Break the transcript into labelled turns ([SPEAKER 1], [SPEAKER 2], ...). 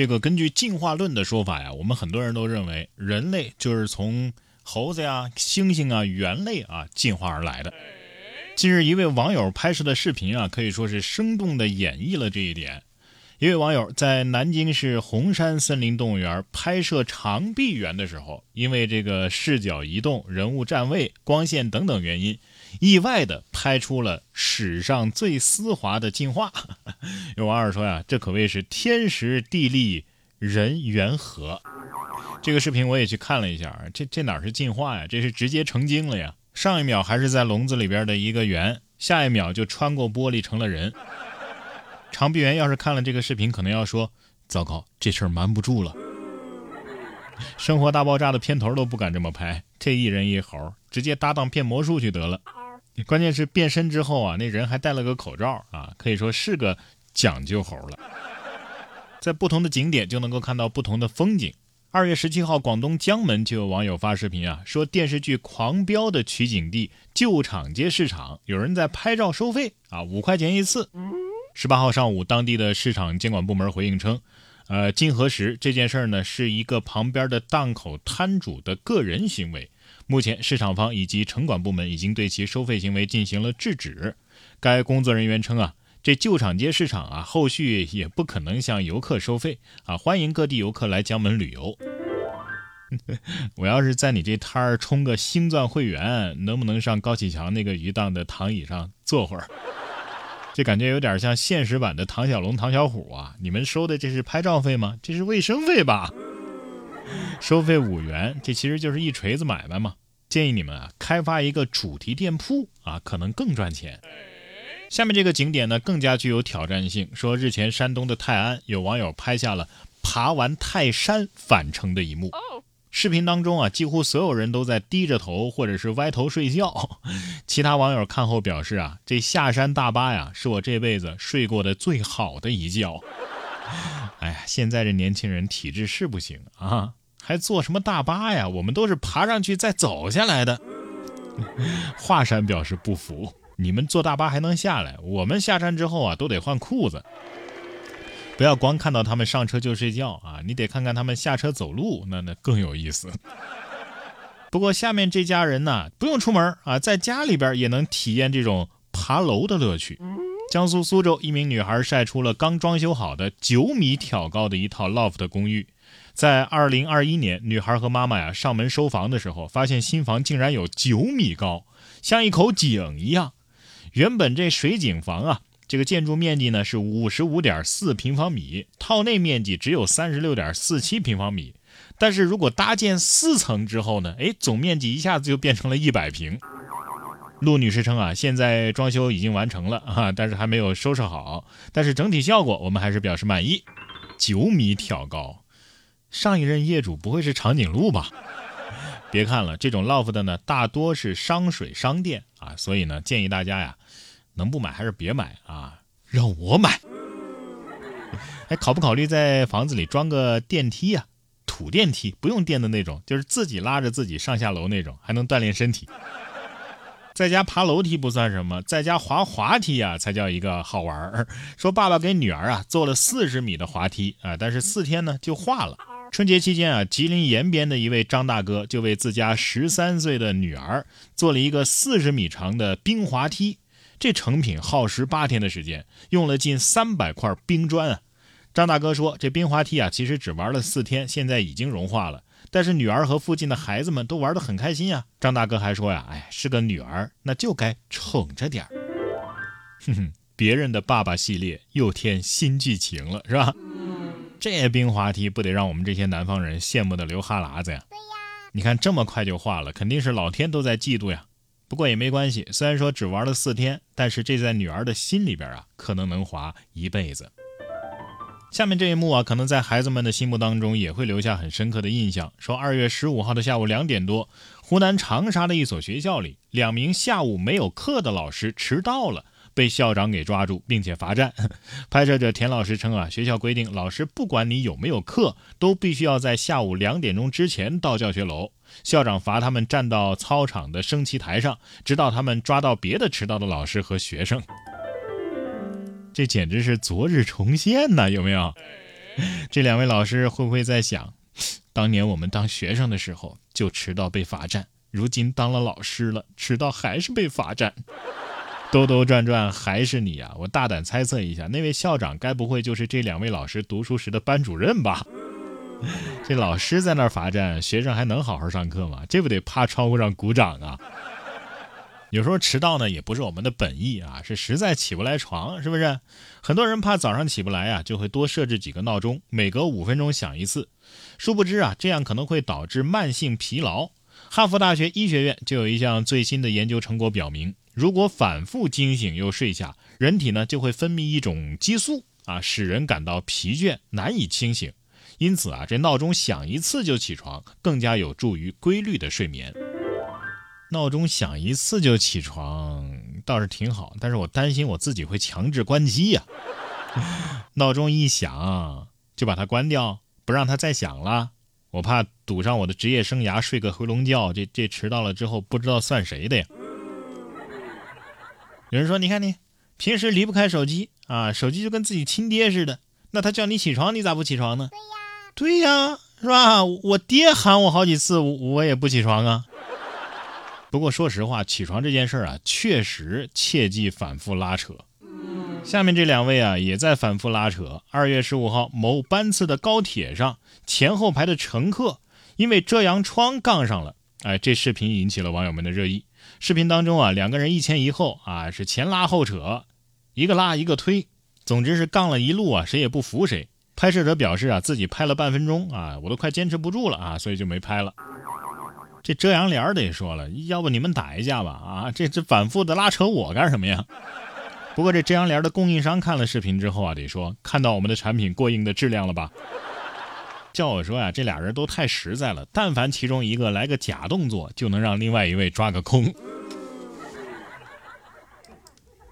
[SPEAKER 1] 这个根据进化论的说法呀，我们很多人都认为人类就是从猴子呀、猩猩啊、猿类啊进化而来的。近日，一位网友拍摄的视频啊，可以说是生动地演绎了这一点。一位网友在南京市红山森林动物园拍摄长臂猿的时候，因为这个视角移动、人物站位、光线等等原因，意外的拍出了史上最丝滑的进化。有网友说呀，这可谓是天时地利人缘和。这个视频我也去看了一下，这这哪是进化呀？这是直接成精了呀！上一秒还是在笼子里边的一个圆，下一秒就穿过玻璃成了人。长臂猿要是看了这个视频，可能要说：“糟糕，这事儿瞒不住了。”《生活大爆炸》的片头都不敢这么拍，这一人一猴直接搭档变魔术去得了。关键是变身之后啊，那人还戴了个口罩啊，可以说是个讲究猴了。在不同的景点就能够看到不同的风景。二月十七号，广东江门就有网友发视频啊，说电视剧《狂飙》的取景地旧厂街市场有人在拍照收费啊，五块钱一次。十八号上午，当地的市场监管部门回应称，呃，经核实，这件事儿呢是一个旁边的档口摊主的个人行为。目前，市场方以及城管部门已经对其收费行为进行了制止。该工作人员称啊。这旧厂街市场啊，后续也不可能向游客收费啊！欢迎各地游客来江门旅游。我要是在你这摊儿充个星钻会员，能不能上高启强那个鱼档的躺椅上坐会儿？这感觉有点像现实版的唐小龙、唐小虎啊！你们收的这是拍照费吗？这是卫生费吧？收费五元，这其实就是一锤子买卖嘛！建议你们啊，开发一个主题店铺啊，可能更赚钱。下面这个景点呢，更加具有挑战性。说日前山东的泰安有网友拍下了爬完泰山返程的一幕。视频当中啊，几乎所有人都在低着头或者是歪头睡觉。其他网友看后表示啊，这下山大巴呀，是我这辈子睡过的最好的一觉。哎呀，现在这年轻人体质是不行啊，还坐什么大巴呀？我们都是爬上去再走下来的。华山表示不服。你们坐大巴还能下来，我们下山之后啊，都得换裤子。不要光看到他们上车就睡觉啊，你得看看他们下车走路，那那更有意思。不过下面这家人呢，不用出门啊，在家里边也能体验这种爬楼的乐趣。江苏苏州一名女孩晒出了刚装修好的九米挑高的一套 loft 公寓。在二零二一年，女孩和妈妈呀上门收房的时候，发现新房竟然有九米高，像一口井一样。原本这水井房啊，这个建筑面积呢是五十五点四平方米，套内面积只有三十六点四七平方米。但是如果搭建四层之后呢，哎，总面积一下子就变成了一百平。陆女士称啊，现在装修已经完成了啊，但是还没有收拾好，但是整体效果我们还是表示满意。九米挑高，上一任业主不会是长颈鹿吧？别看了，这种 loft 的呢，大多是商水商店啊，所以呢，建议大家呀，能不买还是别买啊，让我买。哎，考不考虑在房子里装个电梯呀？土电梯，不用电的那种，就是自己拉着自己上下楼那种，还能锻炼身体。在家爬楼梯不算什么，在家滑滑梯呀才叫一个好玩儿。说爸爸给女儿啊做了四十米的滑梯啊，但是四天呢就化了。春节期间啊，吉林延边的一位张大哥就为自家十三岁的女儿做了一个四十米长的冰滑梯。这成品耗时八天的时间，用了近三百块冰砖啊。张大哥说：“这冰滑梯啊，其实只玩了四天，现在已经融化了。但是女儿和附近的孩子们都玩得很开心呀。”张大哥还说呀：“哎，是个女儿，那就该宠着点儿。”哼哼，别人的爸爸系列又添新剧情了，是吧？这冰滑梯不得让我们这些南方人羡慕的流哈喇子呀？对呀，你看这么快就化了，肯定是老天都在嫉妒呀。不过也没关系，虽然说只玩了四天，但是这在女儿的心里边啊，可能能滑一辈子。下面这一幕啊，可能在孩子们的心目当中也会留下很深刻的印象。说二月十五号的下午两点多，湖南长沙的一所学校里，两名下午没有课的老师迟到了。被校长给抓住，并且罚站。拍摄者田老师称啊，学校规定，老师不管你有没有课，都必须要在下午两点钟之前到教学楼。校长罚他们站到操场的升旗台上，直到他们抓到别的迟到的老师和学生。这简直是昨日重现呐，有没有？这两位老师会不会在想，当年我们当学生的时候就迟到被罚站，如今当了老师了，迟到还是被罚站？兜兜转转还是你啊！我大胆猜测一下，那位校长该不会就是这两位老师读书时的班主任吧？这老师在那儿罚站，学生还能好好上课吗？这不得趴窗户上鼓掌啊？有时候迟到呢，也不是我们的本意啊，是实在起不来床，是不是？很多人怕早上起不来啊，就会多设置几个闹钟，每隔五分钟响一次。殊不知啊，这样可能会导致慢性疲劳。哈佛大学医学院就有一项最新的研究成果表明，如果反复惊醒又睡下，人体呢就会分泌一种激素啊，使人感到疲倦，难以清醒。因此啊，这闹钟响一次就起床，更加有助于规律的睡眠。闹钟响一次就起床倒是挺好，但是我担心我自己会强制关机呀。闹钟一响就把它关掉，不让它再响了，我怕堵上我的职业生涯睡个回笼觉，这这迟到了之后不知道算谁的呀。有人说，你看你平时离不开手机啊，手机就跟自己亲爹似的，那他叫你起床，你咋不起床呢？对呀，对呀，是吧？我爹喊我好几次，我也不起床啊。不过说实话，起床这件事儿啊，确实切忌反复拉扯。下面这两位啊，也在反复拉扯。二月十五号，某班次的高铁上，前后排的乘客因为遮阳窗杠上了。哎，这视频引起了网友们的热议。视频当中啊，两个人一前一后啊，是前拉后扯，一个拉一个推，总之是杠了一路啊，谁也不服谁。拍摄者表示啊，自己拍了半分钟啊，我都快坚持不住了啊，所以就没拍了。这遮阳帘得说了，要不你们打一架吧？啊，这这反复的拉扯我干什么呀？不过这遮阳帘的供应商看了视频之后啊，得说看到我们的产品过硬的质量了吧？叫我说呀，这俩人都太实在了，但凡其中一个来个假动作，就能让另外一位抓个空。